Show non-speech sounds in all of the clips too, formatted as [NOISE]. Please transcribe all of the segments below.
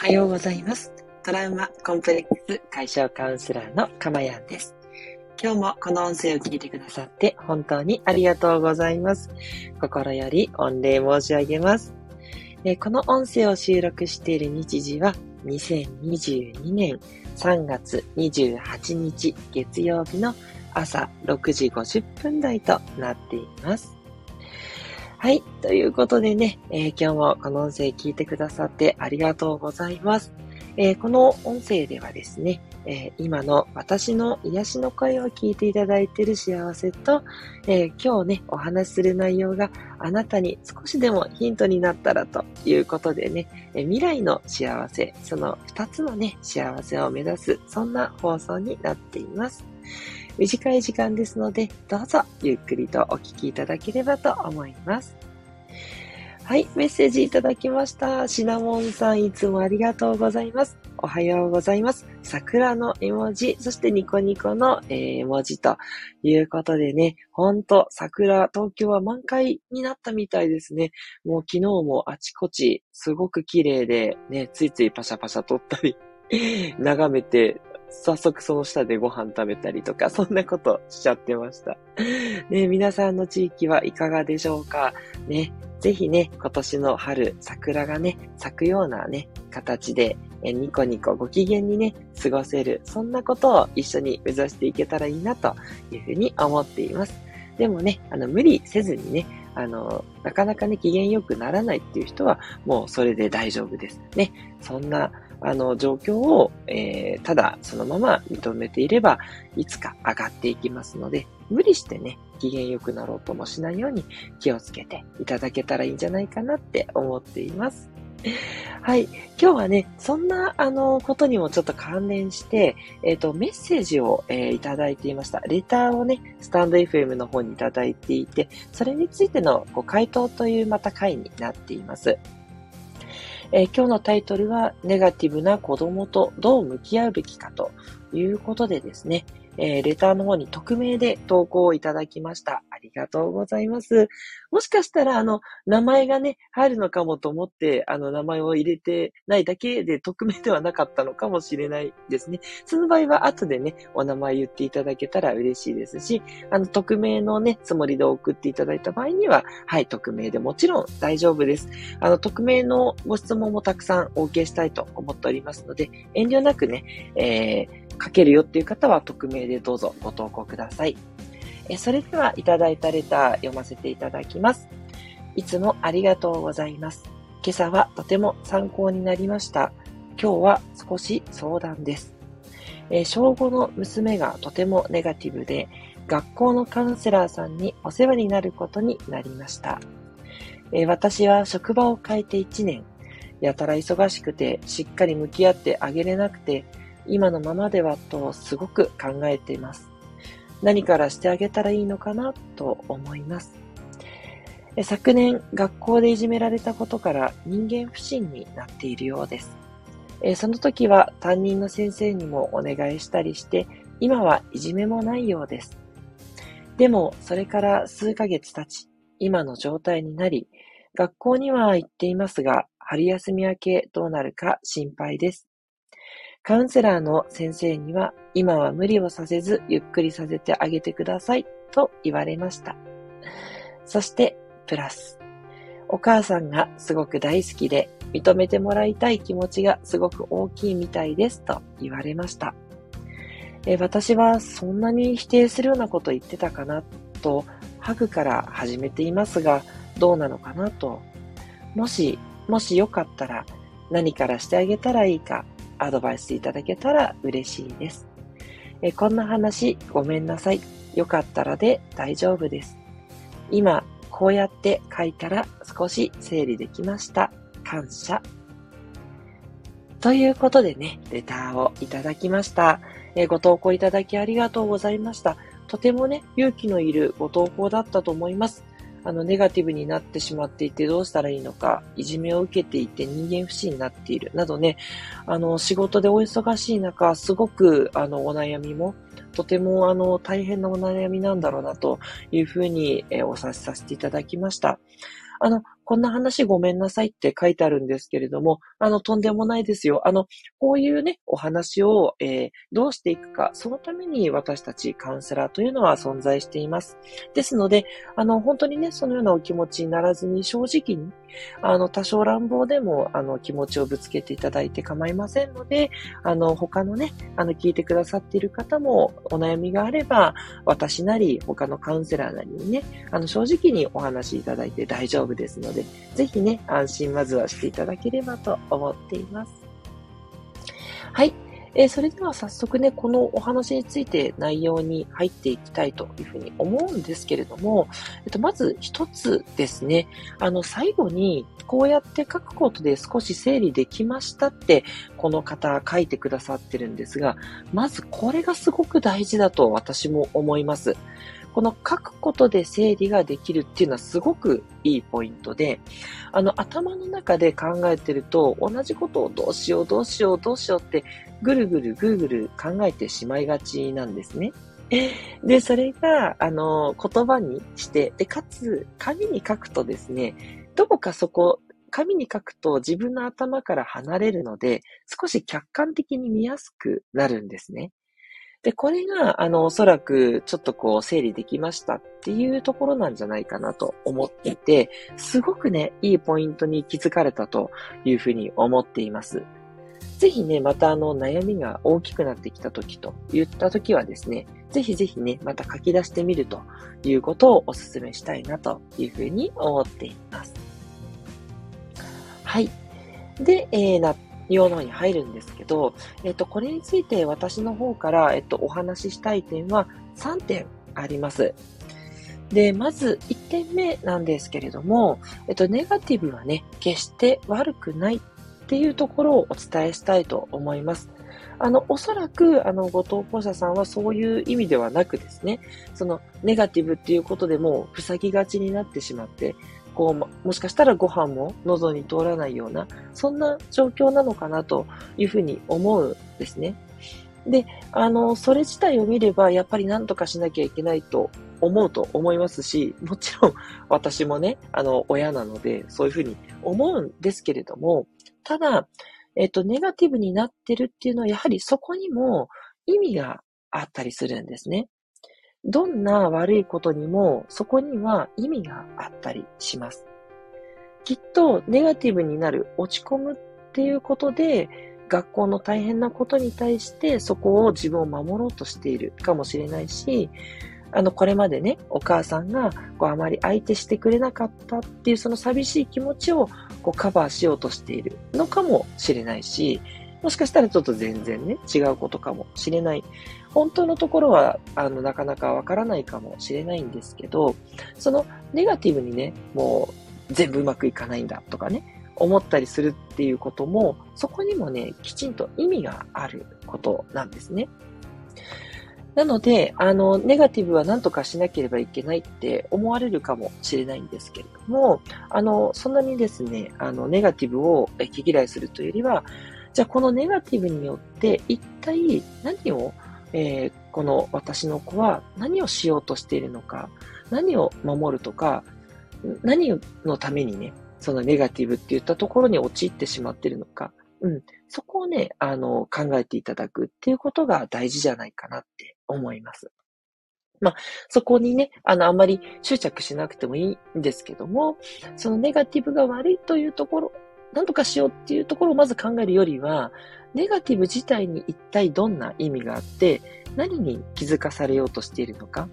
はようございます。トラウマコンプレックス解消カウンセラーのかまやんです。今日もこの音声を聞いてくださって本当にありがとうございます。心より御礼申し上げます。えこの音声を収録している日時は2022年3月28日月曜日の朝6時50分台となっています。はい。ということでね、えー今日もこの音声聞いてくださってありがとうございます。えーこの音声ではですね、えー今の私の癒しの声を聞いていただいている幸せと、え今日ね、お話しする内容があなたに少しでもヒントになったらということでね、え未来の幸せ、その2つのね、幸せを目指す、そんな放送になっています。短い時間ですので、どうぞゆっくりとお聞きいただければと思います。はい、メッセージいただきました。シナモンさん、いつもありがとうございます。おはようございます。桜の絵文字、そしてニコニコの、絵文字ということでね、ほんと桜、東京は満開になったみたいですね。もう昨日もあちこちすごく綺麗で、ね、ついついパシャパシャ撮ったり、[LAUGHS] 眺めて、早速その下でご飯食べたりとか、そんなことしちゃってました。ね、皆さんの地域はいかがでしょうか？ね、ぜひね、今年の春、桜がね、咲くようなね、形で、えニコニコご機嫌にね、過ごせる、そんなことを一緒に目指していけたらいいなというふうに思っています。でもね、あの、無理せずにね、あの、なかなかね、機嫌良くならないっていう人は、もうそれで大丈夫です。ね、そんな、あの、状況を、えーただそのまま認めていれば、いつか上がっていきますので、無理してね、機嫌良くなろうともしないように気をつけていただけたらいいんじゃないかなって思っています。[LAUGHS] はい。今日はね、そんな、あの、ことにもちょっと関連して、えっ、と、メッセージを、えーいただいていました。レターをね、スタンド FM の方にいただいていて、それについてのご回答というまた回になっています。えー今日のタイトルは、ネガティブな子供とどう向き合うべきかということでですね、えーレターの方に匿名で投稿をいただきました。ありがとうございます。もしかしたら、あの、名前がね、入るのかもと思って、あの、名前を入れてないだけで匿名ではなかったのかもしれないですね。その場合は後でね、お名前言っていただけたら嬉しいですし、あの、匿名のね、つもりで送っていただいた場合には、はい、匿名でもちろん大丈夫です。あの、匿名のご質問もたくさんお受けしたいと思っておりますので、遠慮なくね、えー、書けるよっていう方は匿名でどうぞご投稿ください。えそれではいただいたレター読ませていただきます。いつもありがとうございます。今朝はとても参考になりました。今日は少し相談です。え小5の娘がとてもネガティブで、学校のカウンセラーさんにお世話になることになりました。え私は職場を変えて1年、やたら忙しくてしっかり向き合ってあげれなくて、今のままではとすごく考えています。何からしてあげたらいいのかなと思います。昨年、学校でいじめられたことから人間不信になっているようです。その時は担任の先生にもお願いしたりして、今はいじめもないようです。でも、それから数ヶ月経ち、今の状態になり、学校には行っていますが、春休み明けどうなるか心配です。カウンセラーの先生には、今は無理をさせず、ゆっくりさせてあげてください、と言われました。そして、プラス。お母さんがすごく大好きで、認めてもらいたい気持ちがすごく大きいみたいです、と言われました。え私はそんなに否定するようなこと言ってたかな、と、ハグから始めていますが、どうなのかなと。もし、もしよかったら、何からしてあげたらいいか、アドバイスいただけたら嬉しいです。えこんな話ごめんなさい。よかったらで大丈夫です。今、こうやって書いたら少し整理できました。感謝。ということでね、レターをいただきました。えご投稿いただきありがとうございました。とてもね、勇気のいるご投稿だったと思います。あの、ネガティブになってしまっていてどうしたらいいのか、いじめを受けていて人間不信になっているなどね、あの、仕事でお忙しい中、すごく、あの、お悩みもとてもあの大変なお悩みなんだろうなというふうに、えお察しさせていただきました。あの、こんな話ごめんなさいって書いてあるんですけれども、あの、とんでもないですよ。あの、こういうね、お話を、えー、どうしていくか、そのために私たちカウンセラーというのは存在しています。ですので、あの、本当にね、そのようなお気持ちにならずに、正直に、あの、多少乱暴でも、あの、気持ちをぶつけていただいて構いませんので、あの、他のね、あの、聞いてくださっている方も、お悩みがあれば、私なり、他のカウンセラーなりにね、あの、正直にお話しいただいて大丈夫ですので、ぜひね、安心まずはしていただければと思っています。はい。えー、それでは早速ね、このお話について内容に入っていきたいというふうに思うんですけれども、えっと、まず一つですね、あの、最後にこうやって書くことで少し整理できましたって、この方書いてくださってるんですが、まずこれがすごく大事だと私も思います。この書くことで整理ができるっていうのはすごくいいポイントで、あの頭の中で考えてると同じことをどうしようどうしようどうしようってぐるぐるぐるぐる考えてしまいがちなんですね。で、それが、あの、言葉にして、で、かつ、紙に書くとですね、どこかそこ、紙に書くと自分の頭から離れるので、少し客観的に見やすくなるんですね。で、これが、あの、おそらく、ちょっとこう、整理できましたっていうところなんじゃないかなと思っていて、すごくね、いいポイントに気づかれたというふうに思っています。ぜひね、またあの、悩みが大きくなってきた時と言った時はですね、ぜひぜひね、また書き出してみるということをお勧めしたいなというふうに思っています。はい。で、えー、な用のに入るんですけど、えっと、これについて私の方から、えっと、お話ししたい点は3点あります。で、まず1点目なんですけれども、えっと、ネガティブはね、決して悪くないっていうところをお伝えしたいと思います。あの、おそらく、あの、ご投稿者さんはそういう意味ではなくですね、その、ネガティブっていうことでもう塞ぎがちになってしまって、こう、もしかしたらご飯も喉に通らないような、そんな状況なのかなというふうに思うんですね。で、あの、それ自体を見れば、やっぱり何とかしなきゃいけないと思うと思いますし、もちろん私もね、あの、親なので、そういうふうに思うんですけれども、ただ、えっと、ネガティブになってるっていうのは、やはりそこにも意味があったりするんですね。どんな悪いことにもそこには意味があったりします。きっとネガティブになる、落ち込むっていうことで、学校の大変なことに対してそこを自分を守ろうとしているかもしれないし、あの、これまでね、お母さんがこうあまり相手してくれなかったっていうその寂しい気持ちをこうカバーしようとしているのかもしれないし、もしかしたらちょっと全然ね、違うことかもしれない。本当のところは、あの、なかなかわからないかもしれないんですけど、そのネガティブにね、もう全部うまくいかないんだとかね、思ったりするっていうことも、そこにもね、きちんと意味があることなんですね。なので、あの、ネガティブは何とかしなければいけないって思われるかもしれないんですけれども、あの、そんなにですね、あの、ネガティブを毛嫌いするというよりは、じゃあこのネガティブによって一体何をえー、この私の子は何をしようとしているのか、何を守るとか、何のためにね、そのネガティブって言ったところに陥ってしまっているのか、うん、そこをね、あの、考えていただくっていうことが大事じゃないかなって思います。まあ、そこにね、あの、あんまり執着しなくてもいいんですけども、そのネガティブが悪いというところ、何とかしようっていうところをまず考えるよりは、ネガティブ自体に一体どんな意味があって、何に気づかされようとしているのか、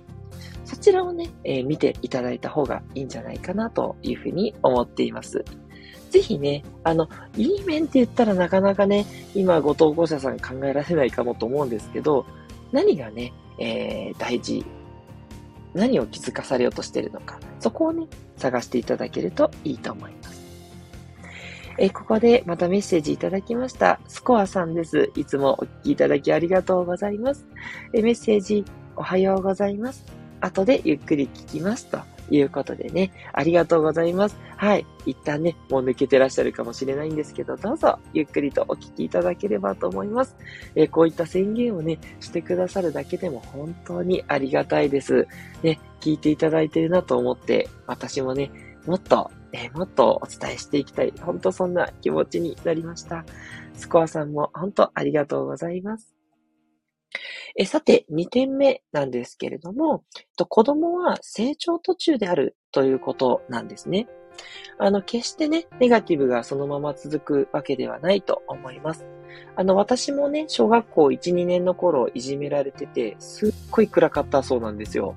そちらをね、えー、見ていただいた方がいいんじゃないかなというふうに思っています。ぜひね、あの、いい面って言ったらなかなかね、今ご投稿者さん考えられないかもと思うんですけど、何がね、えー、大事、何を気づかされようとしているのか、そこをね、探していただけるといいと思います。えここでまたメッセージいただきました。スコアさんです。いつもお聞きいただきありがとうございます。えメッセージ、おはようございます。後でゆっくり聞きます。ということでね、ありがとうございます。はい。一旦ね、もう抜けてらっしゃるかもしれないんですけど、どうぞゆっくりとお聞きいただければと思います。え、こういった宣言をね、してくださるだけでも本当にありがたいです。ね、聞いていただいてるなと思って、私もね、もっと、えー、もっとお伝えしていきたい。本当そんな気持ちになりました。スコアさんも本当ありがとうございます。えさて、2点目なんですけれども、と子供は成長途中であるということなんですね。あの、決してね、ネガティブがそのまま続くわけではないと思います。あの、私もね、小学校1、2年の頃いじめられてて、すっごい暗かったそうなんですよ。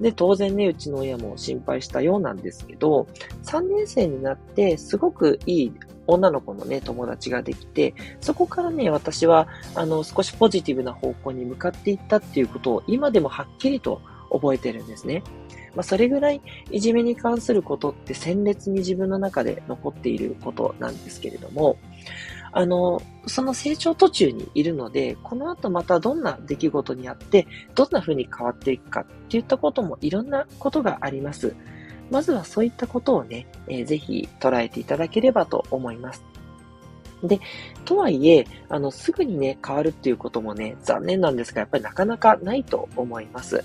で、当然ね、うちの親も心配したようなんですけど、3年生になってすごくいい女の子のね、友達ができて、そこからね、私は、あの、少しポジティブな方向に向かっていったっていうことを今でもはっきりと覚えてるんですね。まあ、それぐらいいじめに関することって鮮烈に自分の中で残っていることなんですけれども、あの、その成長途中にいるので、この後またどんな出来事にあって、どんな風に変わっていくかっていったこともいろんなことがあります。まずはそういったことをね、えー、ぜひ捉えていただければと思います。で、とはいえ、あの、すぐにね、変わるっていうこともね、残念なんですが、やっぱりなかなかないと思います。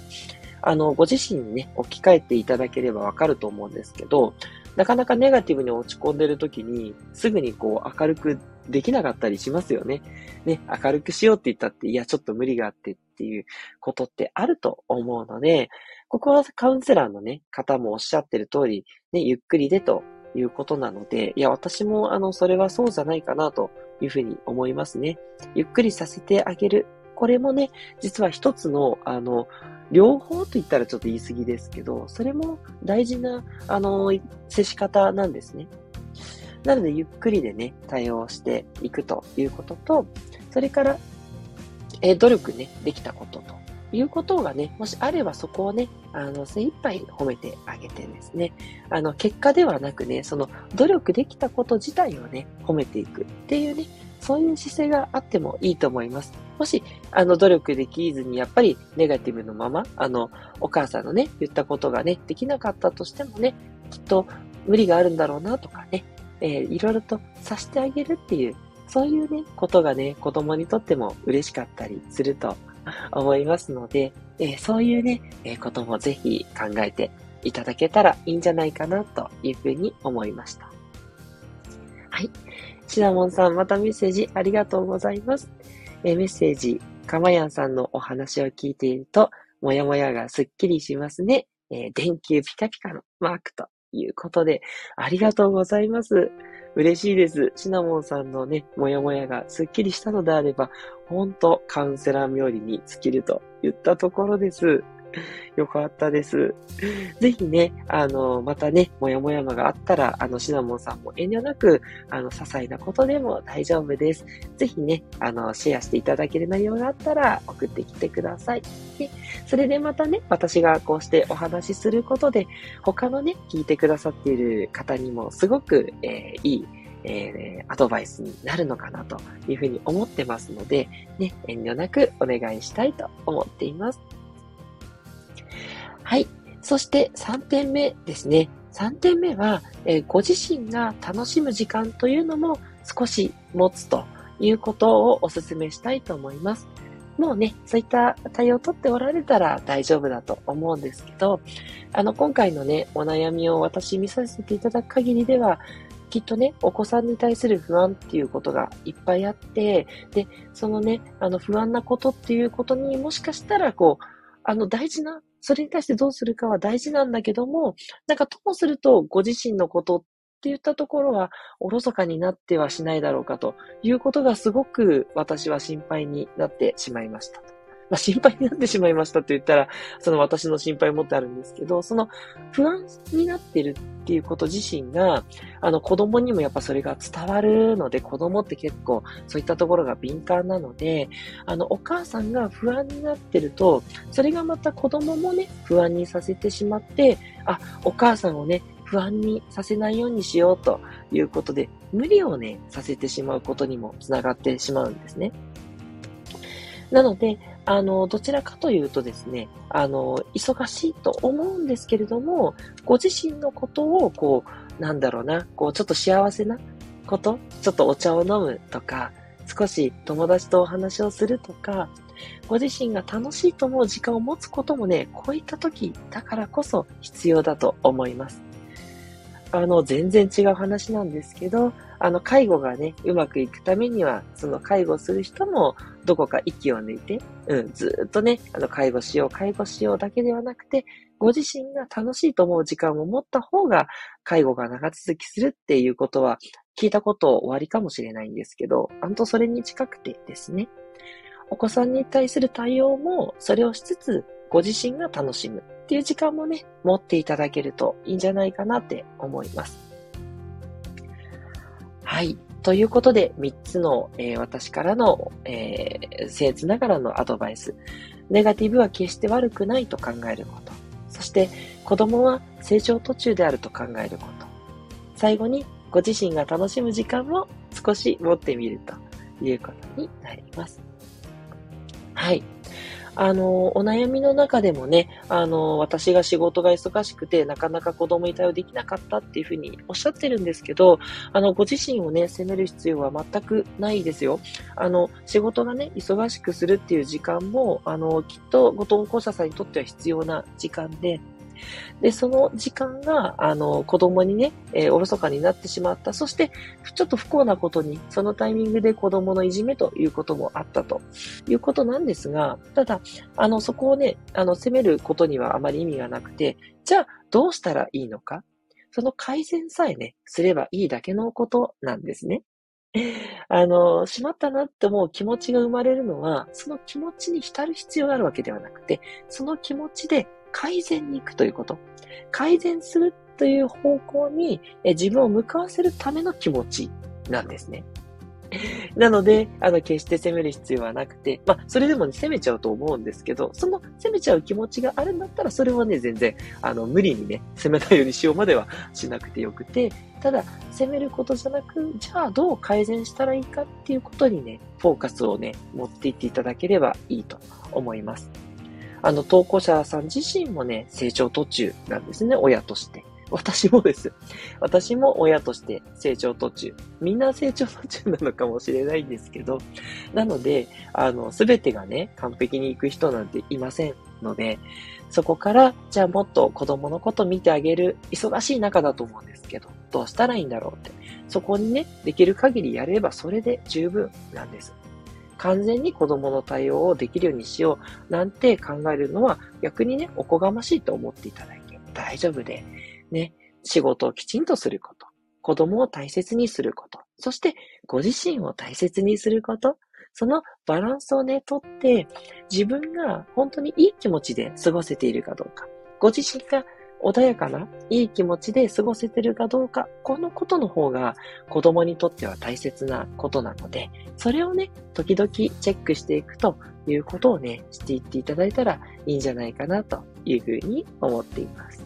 あの、ご自身にね、置き換えていただければわかると思うんですけど、なかなかネガティブに落ち込んでる時に、すぐにこう明るくできなかったりしますよね。ね、明るくしようって言ったって、いや、ちょっと無理があってっていうことってあると思うので、ここはカウンセラーのね、方もおっしゃってる通り、ね、ゆっくりでということなので、いや、私もあの、それはそうじゃないかなというふうに思いますね。ゆっくりさせてあげる。これもね、実は一つの、あの、両方と言ったらちょっと言い過ぎですけど、それも大事な、あの、接し方なんですね。なので、ゆっくりでね、対応していくということと、それから、え努力ね、できたことということがね、もしあればそこをね、あの、精一杯褒めてあげてですね、あの、結果ではなくね、その努力できたこと自体をね、褒めていくっていうね、そういう姿勢があってもいいと思います。もし、あの、努力できずに、やっぱりネガティブのまま、あの、お母さんのね、言ったことがね、できなかったとしてもね、きっと無理があるんだろうなとかね、えー、いろいろとさしてあげるっていう、そういうね、ことがね、子供にとっても嬉しかったりすると [LAUGHS] 思いますので、えー、そういうね、えー、こともぜひ考えていただけたらいいんじゃないかなというふうに思いました。はい。シナモンさん、またメッセージありがとうございます。えー、メッセージ、かまやんさんのお話を聞いていると、もやもやがすっきりしますね。えー、電球ピカピカのマークということで、ありがとうございます。嬉しいです。シナモンさんのね、もやもやがすっきりしたのであれば、ほんとカウンセラー冥利に尽きると言ったところです。[LAUGHS] よかったです。ぜひね、あの、またね、もやもやまがあったら、あの、シナモンさんも遠慮なく、あの、些細なことでも大丈夫です。ぜひね、あの、シェアしていただける内容があったら送ってきてください。で、それでまたね、私がこうしてお話しすることで、他のね、聞いてくださっている方にもすごく、えー、いい、えー、アドバイスになるのかなというふうに思ってますので、ね、遠慮なくお願いしたいと思っています。はい。そして3点目ですね。3点目は、えー、ご自身が楽しむ時間というのも少し持つということをお勧めしたいと思います。もうね、そういった対応をとっておられたら大丈夫だと思うんですけど、あの、今回のね、お悩みを私見させていただく限りでは、きっとね、お子さんに対する不安っていうことがいっぱいあって、で、そのね、あの不安なことっていうことにもしかしたら、こう、あの大事なそれに対してどうするかは大事なんだけども、なんかともするとご自身のことって言ったところはおろそかになってはしないだろうかということがすごく私は心配になってしまいました。まあ、心配になってしまいましたって言ったら、その私の心配もってあるんですけど、その不安になってるっていうこと自身が、あの子供にもやっぱそれが伝わるので、子供って結構そういったところが敏感なので、あのお母さんが不安になってると、それがまた子供もね、不安にさせてしまって、あ、お母さんをね、不安にさせないようにしようということで、無理をね、させてしまうことにもつながってしまうんですね。なので、あの、どちらかというとですね、あの、忙しいと思うんですけれども、ご自身のことを、こう、なんだろうな、こう、ちょっと幸せなこと、ちょっとお茶を飲むとか、少し友達とお話をするとか、ご自身が楽しいと思う時間を持つこともね、こういった時だからこそ必要だと思います。あの、全然違う話なんですけど、あの、介護がね、うまくいくためには、その介護する人も、どこか息を抜いて、うん、ずっとね、あの、介護しよう、介護しようだけではなくて、ご自身が楽しいと思う時間を持った方が、介護が長続きするっていうことは、聞いたこと終わりかもしれないんですけど、あんとそれに近くてですね、お子さんに対する対応も、それをしつつ、ご自身が楽しむ。っていう時間もね、持っていただけるといいんじゃないかなって思います。はい。ということで、3つの、えー、私からの、えー、僭越ながらのアドバイス。ネガティブは決して悪くないと考えること。そして、子供は成長途中であると考えること。最後に、ご自身が楽しむ時間も少し持ってみるということになります。はい。あの、お悩みの中でもね、あの、私が仕事が忙しくて、なかなか子供に対応できなかったっていうふうにおっしゃってるんですけど、あの、ご自身をね、責める必要は全くないですよ。あの、仕事がね、忙しくするっていう時間も、あの、きっとご投稿者さんにとっては必要な時間で、で、その時間が、あの、子供にね、えー、おろそかになってしまった。そして、ちょっと不幸なことに、そのタイミングで子供のいじめということもあったということなんですが、ただ、あの、そこをね、あの、責めることにはあまり意味がなくて、じゃあ、どうしたらいいのか？その改善さえね、すればいいだけのことなんですね。[LAUGHS] あの、しまったなって思う気持ちが生まれるのは、その気持ちに浸る必要があるわけではなくて、その気持ちで改善に行くということ。改善するという方向に自分を向かわせるための気持ちなんですね。[LAUGHS] なので、あの、決して責める必要はなくて、まあ、それでもね、責めちゃうと思うんですけど、その責めちゃう気持ちがあるんだったら、それはね、全然、あの、無理にね、責めないようにしようまではしなくてよくて、ただ、責めることじゃなく、じゃあどう改善したらいいかっていうことにね、フォーカスをね、持っていっていただければいいと思います。あの、投稿者さん自身もね、成長途中なんですね、親として。私もです。私も親として成長途中。みんな成長途中なのかもしれないんですけど、なので、あの、すべてがね、完璧に行く人なんていませんので、そこから、じゃあもっと子供のこと見てあげる、忙しい中だと思うんですけど、どうしたらいいんだろうって。そこにね、できる限りやればそれで十分なんです。完全に子供の対応をできるようにしようなんて考えるのは逆にね、おこがましいと思っていただいて大丈夫で、ね、仕事をきちんとすること、子供を大切にすること、そしてご自身を大切にすること、そのバランスをね、とって、自分が本当にいい気持ちで過ごせているかどうか、ご自身が穏やかな、いい気持ちで過ごせてるかどうか、このことの方が子供にとっては大切なことなので、それをね、時々チェックしていくということをね、していっていただいたらいいんじゃないかなというふうに思っています。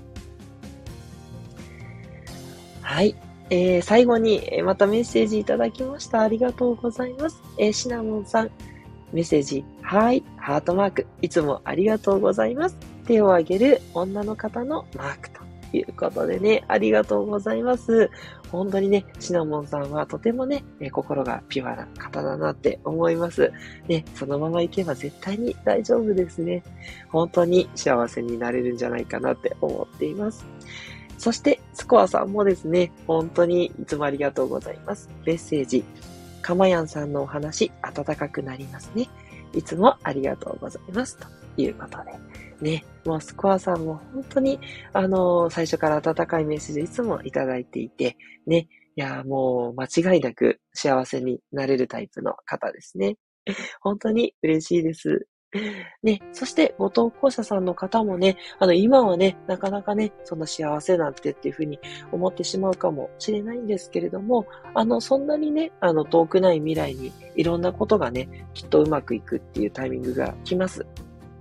はい。えー、最後にまたメッセージいただきました。ありがとうございます。えー、シナモンさん、メッセージ、はい、ハートマーク、いつもありがとうございます。手を挙げる女の方のマークということでね、ありがとうございます。本当にね、シナモンさんはとてもね、心がピュアな方だなって思います。ね、そのまま行けば絶対に大丈夫ですね。本当に幸せになれるんじゃないかなって思っています。そして、スコアさんもですね、本当にいつもありがとうございます。メッセージ、かまやんさんのお話、温かくなりますね。いつもありがとうございます。ということで。ね、もうスコアさんも本当に、あの、最初から温かいメッセージいつもいただいていて、ね、いや、もう間違いなく幸せになれるタイプの方ですね。[LAUGHS] 本当に嬉しいです。ね、そしてご投稿者さんの方もね、あの、今はね、なかなかね、そんな幸せなんてっていうふうに思ってしまうかもしれないんですけれども、あの、そんなにね、あの、遠くない未来にいろんなことがね、きっとうまくいくっていうタイミングが来ます。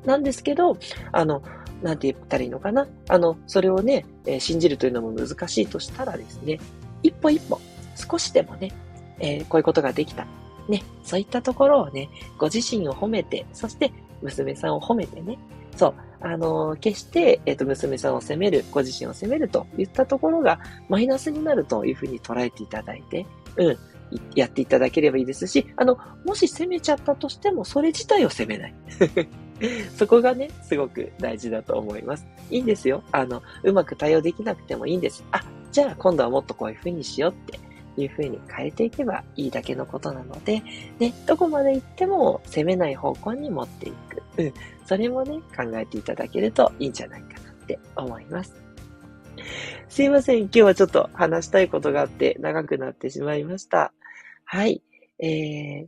なんですけど、あの、なんて言ったらいいのかな？あの、それをね、えー、信じるというのも難しいとしたらですね、一歩一歩、少しでもね、えー、こういうことができた。ね、そういったところをね、ご自身を褒めて、そして娘さんを褒めてね、そう、あの、決して、えっ、と、娘さんを責める、ご自身を責めるといったところが、マイナスになるというふうに捉えていただいて、うん、やっていただければいいですし、あの、もし責めちゃったとしても、それ自体を責めない。[LAUGHS] そこがね、すごく大事だと思います。いいんですよ。あの、うまく対応できなくてもいいんです。あ、じゃあ今度はもっとこういう風にしようっていう風に変えていけばいいだけのことなので、ね、どこまで行っても責めない方向に持っていく。うん。それもね、考えていただけるといいんじゃないかなって思います。すいません。今日はちょっと話したいことがあって長くなってしまいました。はい。えー、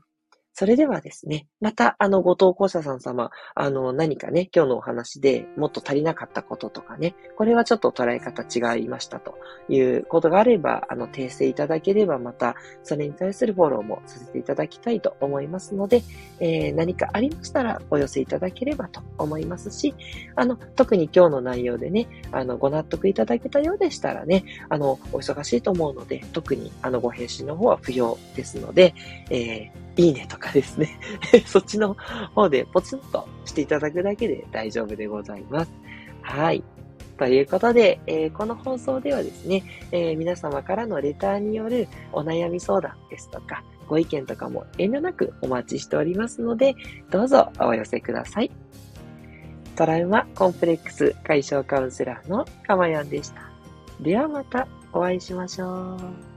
それではですね、また、あの、ご投稿者さん様、あの、何かね、今日のお話でもっと足りなかったこととかね、これはちょっと捉え方違いましたということがあれば、あの、訂正いただければ、また、それに対するフォローもさせていただきたいと思いますので、えー、何かありましたらお寄せいただければと思いますし、あの、特に今日の内容でね、あの、ご納得いただけたようでしたらね、あの、お忙しいと思うので、特に、あの、ご返信の方は不要ですので、えーいいねとかですね [LAUGHS] そっちの方でポツンとしていただくだけで大丈夫でございます。はい。ということで、えー、この放送ではですね、えー、皆様からのレターによるお悩み相談ですとか、ご意見とかも遠慮なくお待ちしておりますので、どうぞお寄せください。トラウマコンプレックス解消カウンセラーのかまやんでした。ではまたお会いしましょう。